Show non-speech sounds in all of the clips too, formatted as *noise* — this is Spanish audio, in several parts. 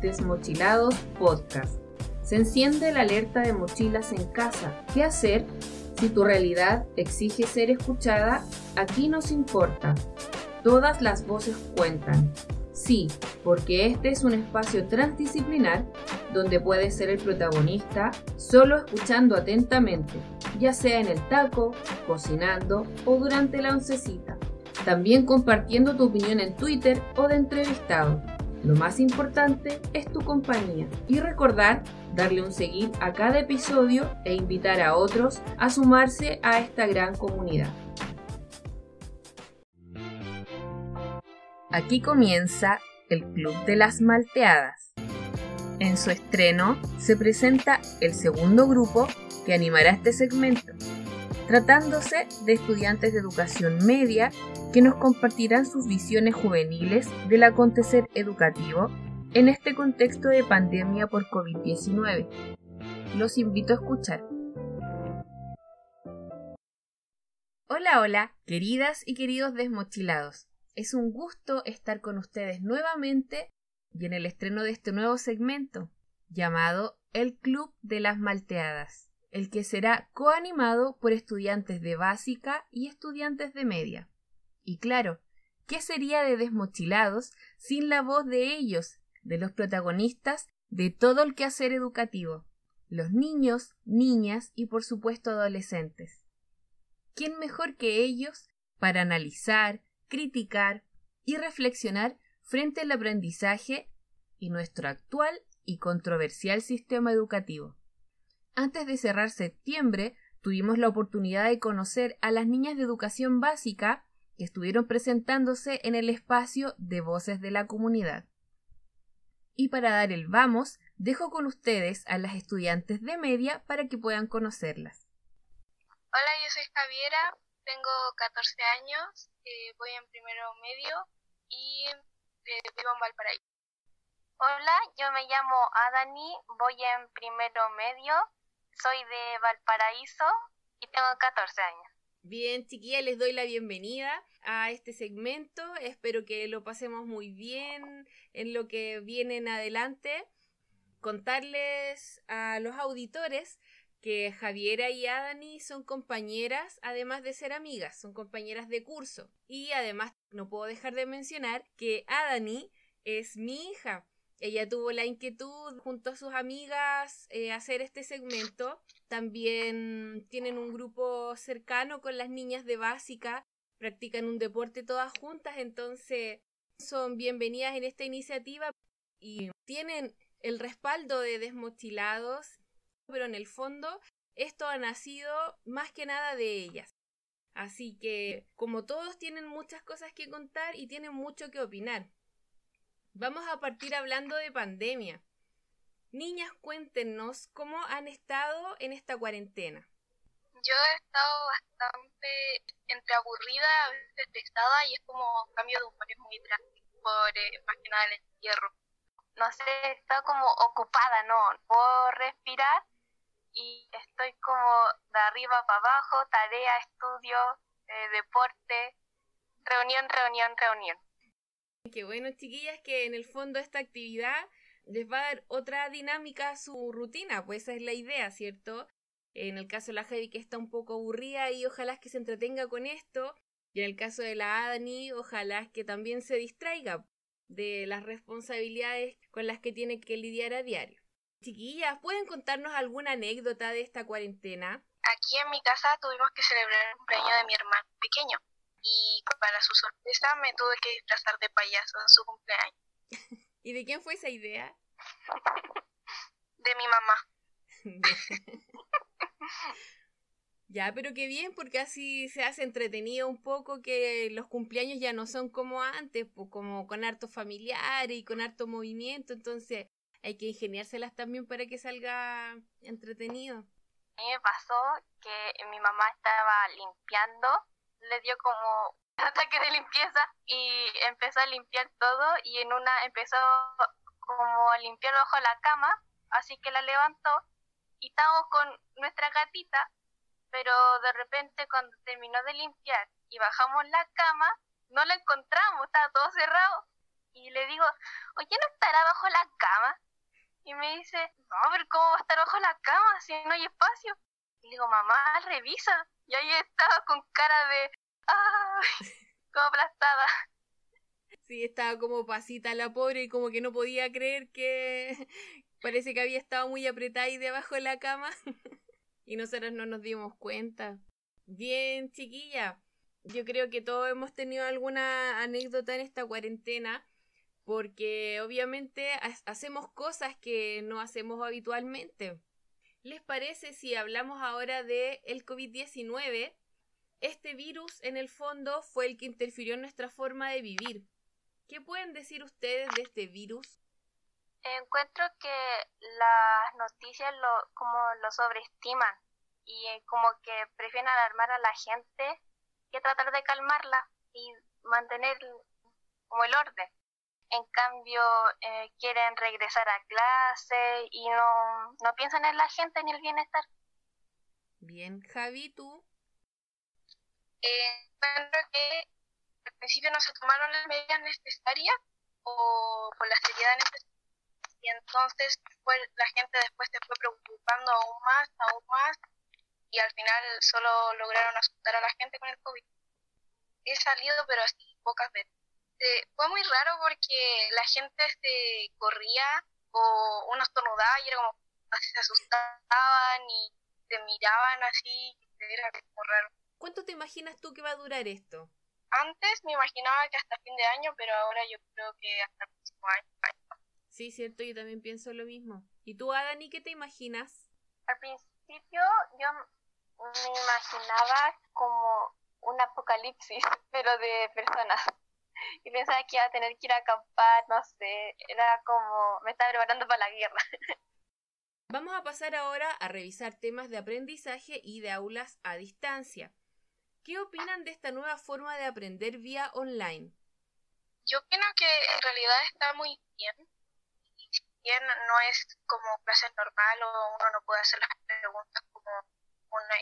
Desmochilados Podcast. Se enciende la alerta de mochilas en casa. ¿Qué hacer? Si tu realidad exige ser escuchada, aquí nos importa. Todas las voces cuentan. Sí, porque este es un espacio transdisciplinar donde puedes ser el protagonista solo escuchando atentamente, ya sea en el taco, cocinando o durante la oncecita. También compartiendo tu opinión en Twitter o de entrevistado. Lo más importante es tu compañía y recordar darle un seguir a cada episodio e invitar a otros a sumarse a esta gran comunidad. Aquí comienza el Club de las Malteadas. En su estreno se presenta el segundo grupo que animará este segmento, tratándose de estudiantes de educación media que nos compartirán sus visiones juveniles del acontecer educativo en este contexto de pandemia por COVID-19. Los invito a escuchar. Hola, hola, queridas y queridos desmochilados. Es un gusto estar con ustedes nuevamente y en el estreno de este nuevo segmento llamado El Club de las Malteadas, el que será coanimado por estudiantes de básica y estudiantes de media. Y claro, ¿qué sería de Desmochilados sin la voz de ellos, de los protagonistas de todo el quehacer educativo? Los niños, niñas y por supuesto adolescentes. ¿Quién mejor que ellos para analizar, criticar y reflexionar frente al aprendizaje y nuestro actual y controversial sistema educativo. Antes de cerrar septiembre, tuvimos la oportunidad de conocer a las niñas de educación básica que estuvieron presentándose en el espacio de Voces de la Comunidad. Y para dar el vamos, dejo con ustedes a las estudiantes de media para que puedan conocerlas. Hola, yo soy Javiera, tengo 14 años, eh, voy en primero medio y eh, vivo en Valparaíso. Hola, yo me llamo Adani, voy en primero medio, soy de Valparaíso y tengo 14 años. Bien, chiquillas, les doy la bienvenida a este segmento. Espero que lo pasemos muy bien en lo que viene en adelante. Contarles a los auditores que Javiera y Adani son compañeras, además de ser amigas, son compañeras de curso. Y además no puedo dejar de mencionar que Adani es mi hija. Ella tuvo la inquietud junto a sus amigas eh, hacer este segmento. También tienen un grupo cercano con las niñas de básica, practican un deporte todas juntas, entonces son bienvenidas en esta iniciativa y tienen el respaldo de Desmochilados pero en el fondo esto ha nacido más que nada de ellas. Así que, como todos tienen muchas cosas que contar y tienen mucho que opinar. Vamos a partir hablando de pandemia. Niñas, cuéntenos cómo han estado en esta cuarentena. Yo he estado bastante entre aburrida, a veces estresada y es como cambio de humor muy drástico por eh, más que nada el encierro. No sé, he estado como ocupada, no puedo respirar y estoy como de arriba para abajo, tarea, estudio, eh, deporte, reunión, reunión, reunión. Qué bueno, chiquillas, que en el fondo esta actividad les va a dar otra dinámica a su rutina, pues esa es la idea, ¿cierto? En el caso de la Javi que está un poco aburrida y ojalá que se entretenga con esto, y en el caso de la Adani, ojalá que también se distraiga de las responsabilidades con las que tiene que lidiar a diario. Chiquillas, ¿pueden contarnos alguna anécdota de esta cuarentena? Aquí en mi casa tuvimos que celebrar el cumpleaños de mi hermano pequeño y para su sorpresa me tuve que disfrazar de payaso en su cumpleaños. *laughs* ¿Y de quién fue esa idea? de mi mamá. *laughs* ya, pero qué bien, porque así se hace entretenido un poco que los cumpleaños ya no son como antes, pues como con harto familiar y con harto movimiento, entonces hay que ingeniárselas también para que salga entretenido. A mí me pasó que mi mamá estaba limpiando, le dio como *laughs* un ataque de limpieza y empezó a limpiar todo y en una empezó como a limpiar bajo la cama, así que la levantó y estábamos con nuestra gatita, pero de repente cuando terminó de limpiar y bajamos la cama, no la encontramos, estaba todo cerrado Y le digo, oye, ¿no estará bajo la cama? Y me dice, no, pero ¿cómo va a estar bajo la cama si no hay espacio? Y le digo, mamá, revisa. Y ahí estaba con cara de, ¡ah! *laughs* como aplastada. Sí, estaba como pasita la pobre y como que no podía creer que *laughs* parece que había estado muy apretada ahí debajo de la cama *laughs* y nosotros no nos dimos cuenta. Bien, chiquilla. Yo creo que todos hemos tenido alguna anécdota en esta cuarentena porque obviamente hacemos cosas que no hacemos habitualmente. ¿Les parece si hablamos ahora de el COVID-19? Este virus en el fondo fue el que interfirió en nuestra forma de vivir. ¿Qué pueden decir ustedes de este virus? Encuentro que las noticias lo, como lo sobreestiman y eh, como que prefieren alarmar a la gente que tratar de calmarla y mantener como el orden. En cambio, eh, quieren regresar a clase y no, no piensan en la gente ni el bienestar. Bien, Javi, ¿tú? Eh, que al principio no se tomaron las medidas necesarias o por la seriedad necesaria y entonces fue, la gente después se fue preocupando aún más, aún más y al final solo lograron asustar a la gente con el COVID. He salido pero así pocas veces. Eh, fue muy raro porque la gente se corría o uno estornudaba y era como así se asustaban y se miraban así, era como raro. ¿Cuánto te imaginas tú que va a durar esto? Antes me imaginaba que hasta fin de año, pero ahora yo creo que hasta el próximo año. Sí, cierto, yo también pienso lo mismo. ¿Y tú, Adani, qué te imaginas? Al principio yo me imaginaba como un apocalipsis, *laughs* pero de personas. *laughs* Y pensaba que iba a tener que ir a acampar, no sé, era como me estaba preparando para la guerra. *laughs* Vamos a pasar ahora a revisar temas de aprendizaje y de aulas a distancia. ¿Qué opinan de esta nueva forma de aprender vía online? Yo opino que en realidad está muy bien. Si bien no es como clase normal o uno no puede hacer las preguntas como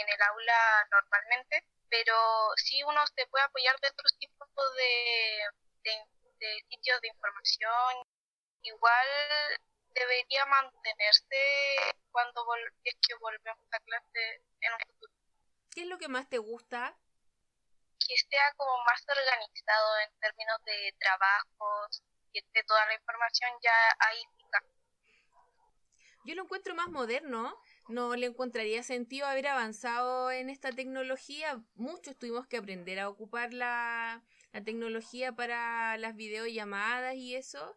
en el aula normalmente, pero sí uno se puede apoyar de otros tipos de, de sitios de información. Igual debería mantenerse cuando es que volvemos a clase en un futuro. ¿Qué es lo que más te gusta que sea como más organizado en términos de trabajos, y esté toda la información ya ahí Yo lo encuentro más moderno, no le encontraría sentido haber avanzado en esta tecnología. Muchos tuvimos que aprender a ocupar la, tecnología para las videollamadas y eso,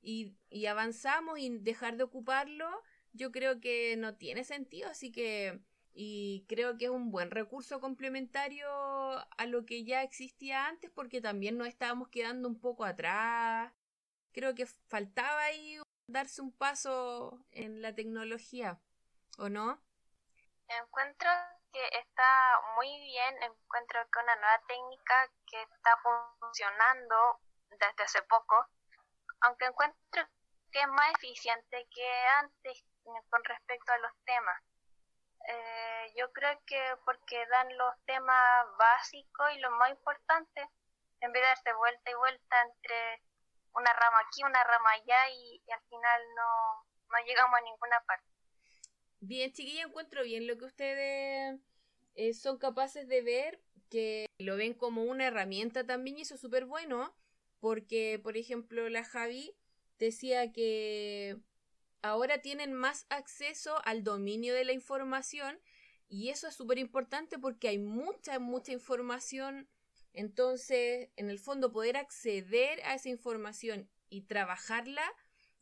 y, y avanzamos y dejar de ocuparlo, yo creo que no tiene sentido, así que y creo que es un buen recurso complementario a lo que ya existía antes porque también nos estábamos quedando un poco atrás. Creo que faltaba ahí darse un paso en la tecnología, ¿o no? Encuentro que está muy bien, encuentro que una nueva técnica que está funcionando desde hace poco, aunque encuentro que es más eficiente que antes con respecto a los temas eh, yo creo que porque dan los temas básicos y los más importantes, en vez de darse vuelta y vuelta entre una rama aquí, una rama allá y, al final no, no llegamos a ninguna parte. Bien, chiquilla, encuentro bien lo que ustedes eh, son capaces de ver, que lo ven como una herramienta también y eso es súper bueno, porque, por ejemplo, la Javi decía que ahora tienen más acceso al dominio de la información y eso es súper importante porque hay mucha, mucha información. Entonces, en el fondo, poder acceder a esa información y trabajarla,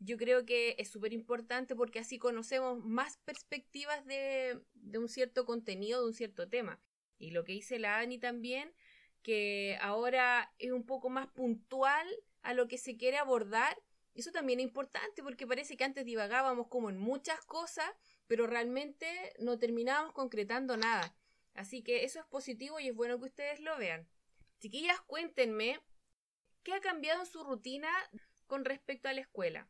yo creo que es súper importante porque así conocemos más perspectivas de, de, un cierto contenido, de un cierto tema. Y lo que dice la Ani también, que ahora es un poco más puntual a lo que se quiere abordar eso también es importante porque parece que antes divagábamos como en muchas cosas, pero realmente no terminábamos concretando nada. Así que eso es positivo y es bueno que ustedes lo vean. Chiquillas, cuéntenme, ¿qué ha cambiado en su rutina con respecto a la escuela?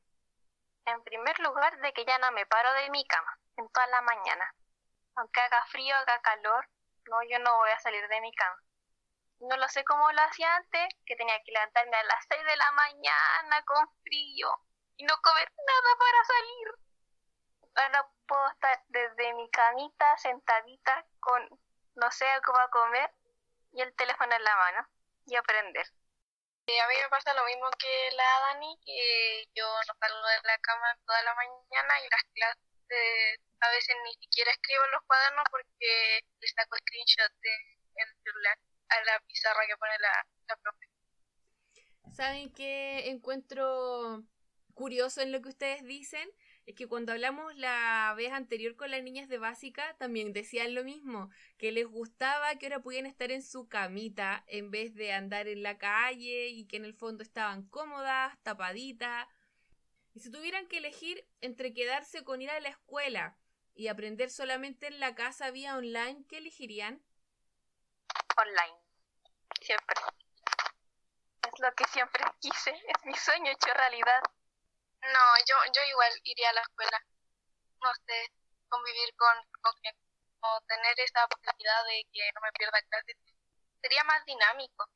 En primer lugar, de que ya no me paro de mi cama en toda la mañana. Aunque haga frío, haga calor, no, yo no voy a salir de mi cama. No lo sé cómo lo hacía antes, que tenía que levantarme a las 6 de la mañana con frío y no comer nada para salir. Ahora puedo estar desde mi camita sentadita con no sé para comer y el teléfono en la mano y aprender. A mí me pasa lo mismo que la Dani, que yo no salgo de la cama toda la mañana y las clases a veces ni siquiera escribo en los cuadernos porque le saco screenshot de el celular a la pizarra que pone la, la profe. ¿Saben qué encuentro curioso en lo que ustedes dicen? Es que cuando hablamos la vez anterior con las niñas de básica, también decían lo mismo, que les gustaba que ahora pudieran estar en su camita en vez de andar en la calle y que en el fondo estaban cómodas, tapaditas. Y si tuvieran que elegir entre quedarse con ir a la escuela y aprender solamente en la casa vía online, ¿qué elegirían? Online. Siempre. Es lo que siempre quise, es mi sueño hecho realidad. No, yo, yo igual iría a la escuela. No sé, convivir con, con gente, o tener esa posibilidad de que no me pierda clases. Sería más dinámico.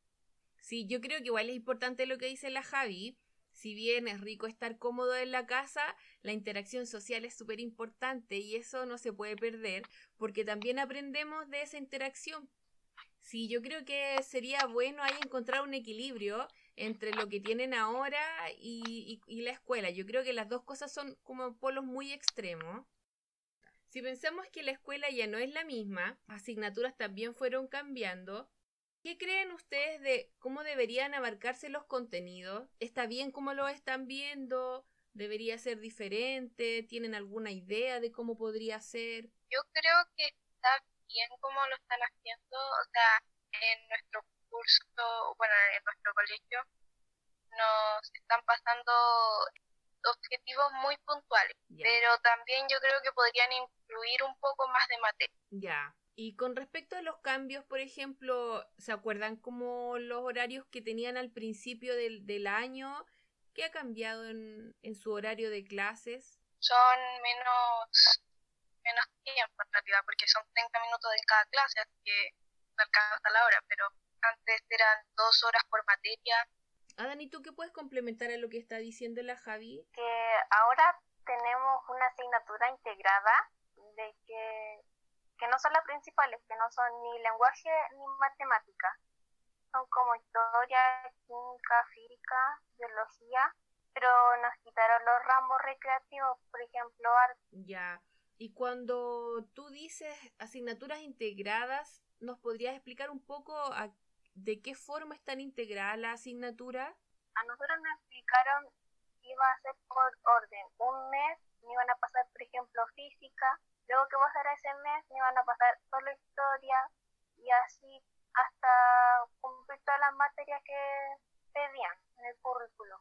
Sí, yo creo que igual es importante lo que dice la Javi. Si bien es rico estar cómodo en la casa, la interacción social es súper importante y eso no se puede perder porque también aprendemos de esa interacción. Sí, yo creo que sería bueno ahí encontrar un equilibrio entre lo que tienen ahora y, la escuela. Yo creo que las dos cosas son como polos muy extremos. Si pensamos que la escuela ya no es la misma, asignaturas también fueron cambiando, ¿qué creen ustedes de cómo deberían abarcarse los contenidos? ¿Está bien como lo están viendo? ¿Debería ser diferente? ¿Tienen alguna idea de cómo podría ser? Yo creo que está bien como lo están haciendo. O sea, en nuestro curso, bueno, en nuestro colegio, nos están pasando objetivos muy puntuales, pero también yo creo que podrían incluir un poco más de materia. Ya. Y con respecto a los cambios, por ejemplo, ¿se acuerdan como los horarios que tenían al principio del, del año? ¿Qué ha cambiado en, en su horario de clases? Son menos, menos tiempo en realidad, porque son 30 minutos en cada clase, así que no alcanza la hora, pero antes eran dos horas por materia. Adán, ¿y tú qué puedes complementar a lo que está diciendo la Javi? Que ahora tenemos una asignatura integrada de que, que no son las principales, que no son ni lenguaje ni matemática. Son como historia, química, física, biología, pero nos quitaron los ramos recreativos, por ejemplo, arte. Ya. Y cuando tú dices asignaturas integradas, ¿nos podrías explicar un poco a de qué forma están integradas la asignatura? A nosotros nos explicaron que iba a ser por orden. Un mes me iban a pasar, por ejemplo, física, luego que pasara ese mes me iban a pasar solo historia y así hasta cumplir todas las materias que pedían en el currículo.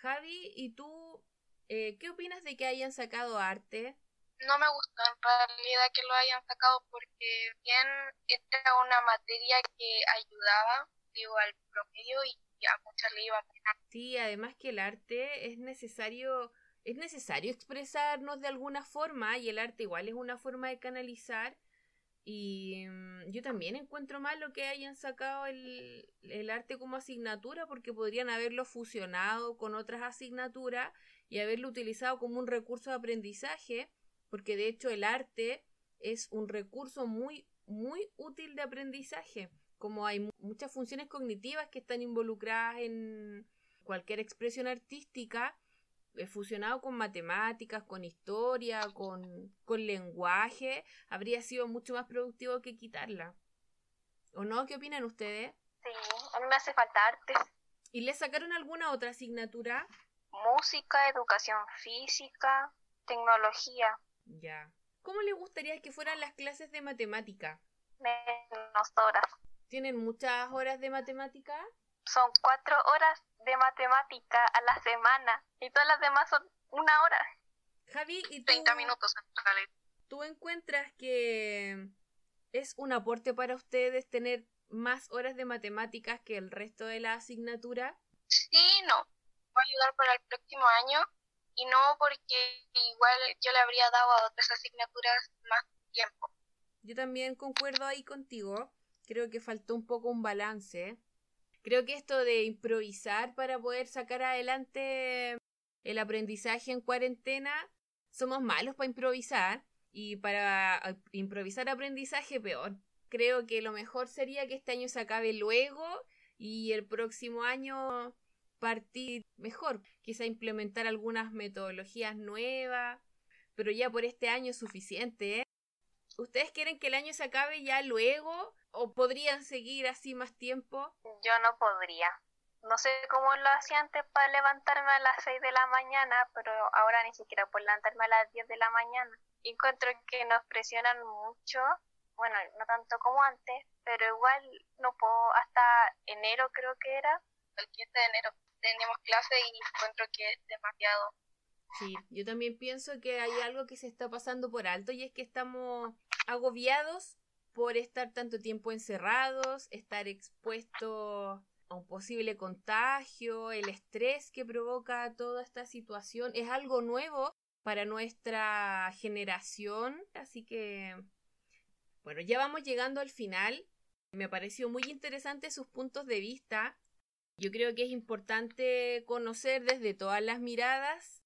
Javi, ¿y tú eh, qué opinas de que hayan sacado arte? No me gustó en realidad que lo hayan sacado porque bien era una materia que ayudaba digo al promedio y a muchas le iba a Sí, además que el arte es necesario es necesario expresarnos de alguna forma y el arte igual es una forma de canalizar y mm, yo también encuentro mal lo que hayan sacado el, el arte como asignatura porque podrían haberlo fusionado con otras asignaturas y haberlo utilizado como un recurso de aprendizaje porque de hecho el arte es un recurso muy, muy útil de aprendizaje, como hay muchas funciones cognitivas que están involucradas en cualquier expresión artística, eh, fusionado con matemáticas, con historia, con, con lenguaje, habría sido mucho más productivo que quitarla. ¿O no? ¿Qué opinan ustedes? Sí, a mí me hace falta arte. ¿Y le sacaron alguna otra asignatura? Música, educación física, tecnología. Ya. ¿Cómo le gustaría que fueran las clases de matemática? Menos horas. ¿Tienen muchas horas de matemática? Son cuatro horas de matemática a la semana y todas las demás son una hora. Javi, ¿y tú? 30 minutos en ¿Tú encuentras que es un aporte para ustedes tener más horas de matemáticas que el resto de la asignatura? Sí, no. Va a ayudar para el próximo año y no porque igual yo le habría dado a otras asignaturas más tiempo. Yo también concuerdo ahí contigo. Creo que faltó un poco un balance. Creo que esto de improvisar para poder sacar adelante el aprendizaje en cuarentena, somos malos para improvisar y para improvisar aprendizaje peor. Creo que lo mejor sería que este año se acabe luego y el próximo año partir mejor, quizá implementar algunas metodologías nuevas, pero ya por este año es suficiente. ¿eh? ¿Ustedes quieren que el año se acabe ya luego o podrían seguir así más tiempo? Yo no podría. No sé cómo lo hacía antes para levantarme a las 6 de la mañana, pero ahora ni siquiera puedo levantarme a las 10 de la mañana. Encuentro que nos presionan mucho, bueno, no tanto como antes, pero igual no puedo, hasta enero creo que era. El 15 de enero tenemos clase y encuentro que es demasiado. Sí, yo también pienso que hay algo que se está pasando por alto y es que estamos agobiados por estar tanto tiempo encerrados, estar expuestos a un posible contagio, el estrés que provoca toda esta situación es algo nuevo para nuestra generación, así que bueno, ya vamos llegando al final. Me pareció muy interesante sus puntos de vista. Yo creo que es importante conocer desde todas las miradas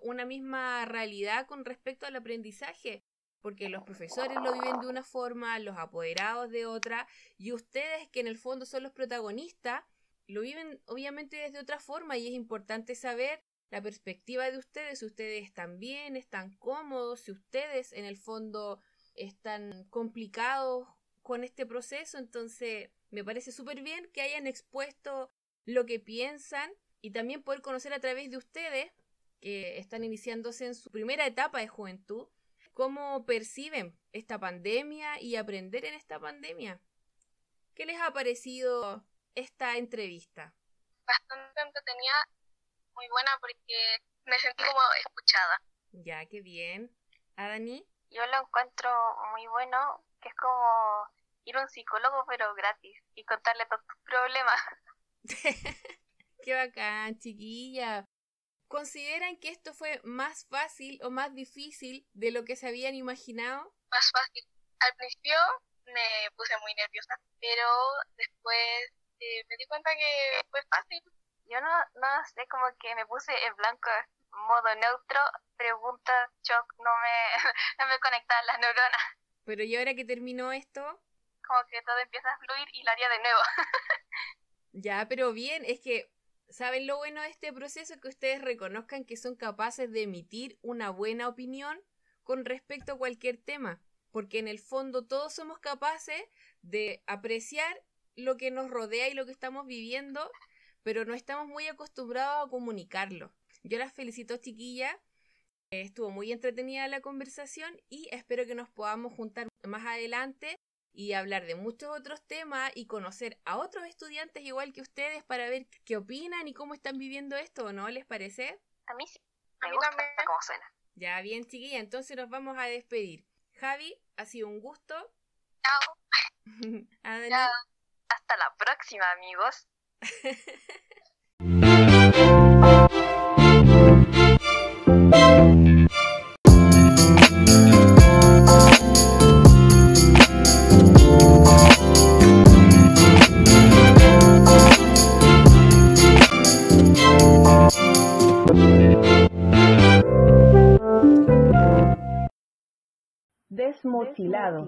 una misma realidad con respecto al aprendizaje, porque los profesores lo viven de una forma, los apoderados de otra, y ustedes que en el fondo son los protagonistas, lo viven obviamente desde otra forma y es importante saber la perspectiva de ustedes, si ustedes están bien, están cómodos, si ustedes en el fondo están complicados con este proceso, entonces me parece súper bien que hayan expuesto lo que piensan y también poder conocer a través de ustedes, que están iniciándose en su primera etapa de juventud, cómo perciben esta pandemia y aprender en esta pandemia. ¿Qué les ha parecido esta entrevista? Bastante entretenida, muy buena porque me sentí como escuchada. Ya, qué bien. ¿A Dani? Yo lo encuentro muy bueno, que es como ir a un psicólogo pero gratis y contarle todos tus problemas. *laughs* *laughs* Qué bacán, chiquilla. ¿Consideran que esto fue más fácil o más difícil de lo que se habían imaginado? Más fácil. Al principio me puse muy nerviosa, pero después eh, me di cuenta que fue fácil. Yo no, no sé, como que me puse en blanco, modo neutro, pregunta, shock, no me, *laughs* no me conectaban las neuronas. Pero ¿y ahora que terminó esto? Como que todo empieza a fluir y lo haría de nuevo. *laughs* Ya, pero bien, es que, ¿saben lo bueno de este proceso? Que ustedes reconozcan que son capaces de emitir una buena opinión con respecto a cualquier tema, porque en el fondo todos somos capaces de apreciar lo que nos rodea y lo que estamos viviendo, pero no estamos muy acostumbrados a comunicarlo. Yo las felicito, chiquillas. Estuvo muy entretenida la conversación y espero que nos podamos juntar más adelante y hablar de muchos otros temas y conocer a otros estudiantes igual que ustedes para ver qué opinan y cómo están viviendo esto, ¿no? ¿Les parece? A mí sí. Me gusta cómo suena. Ya, bien, chiquilla. Entonces nos vamos a despedir. Javi, ha sido un gusto. Chao. *laughs* Hasta la próxima, amigos. *laughs* desmotilado.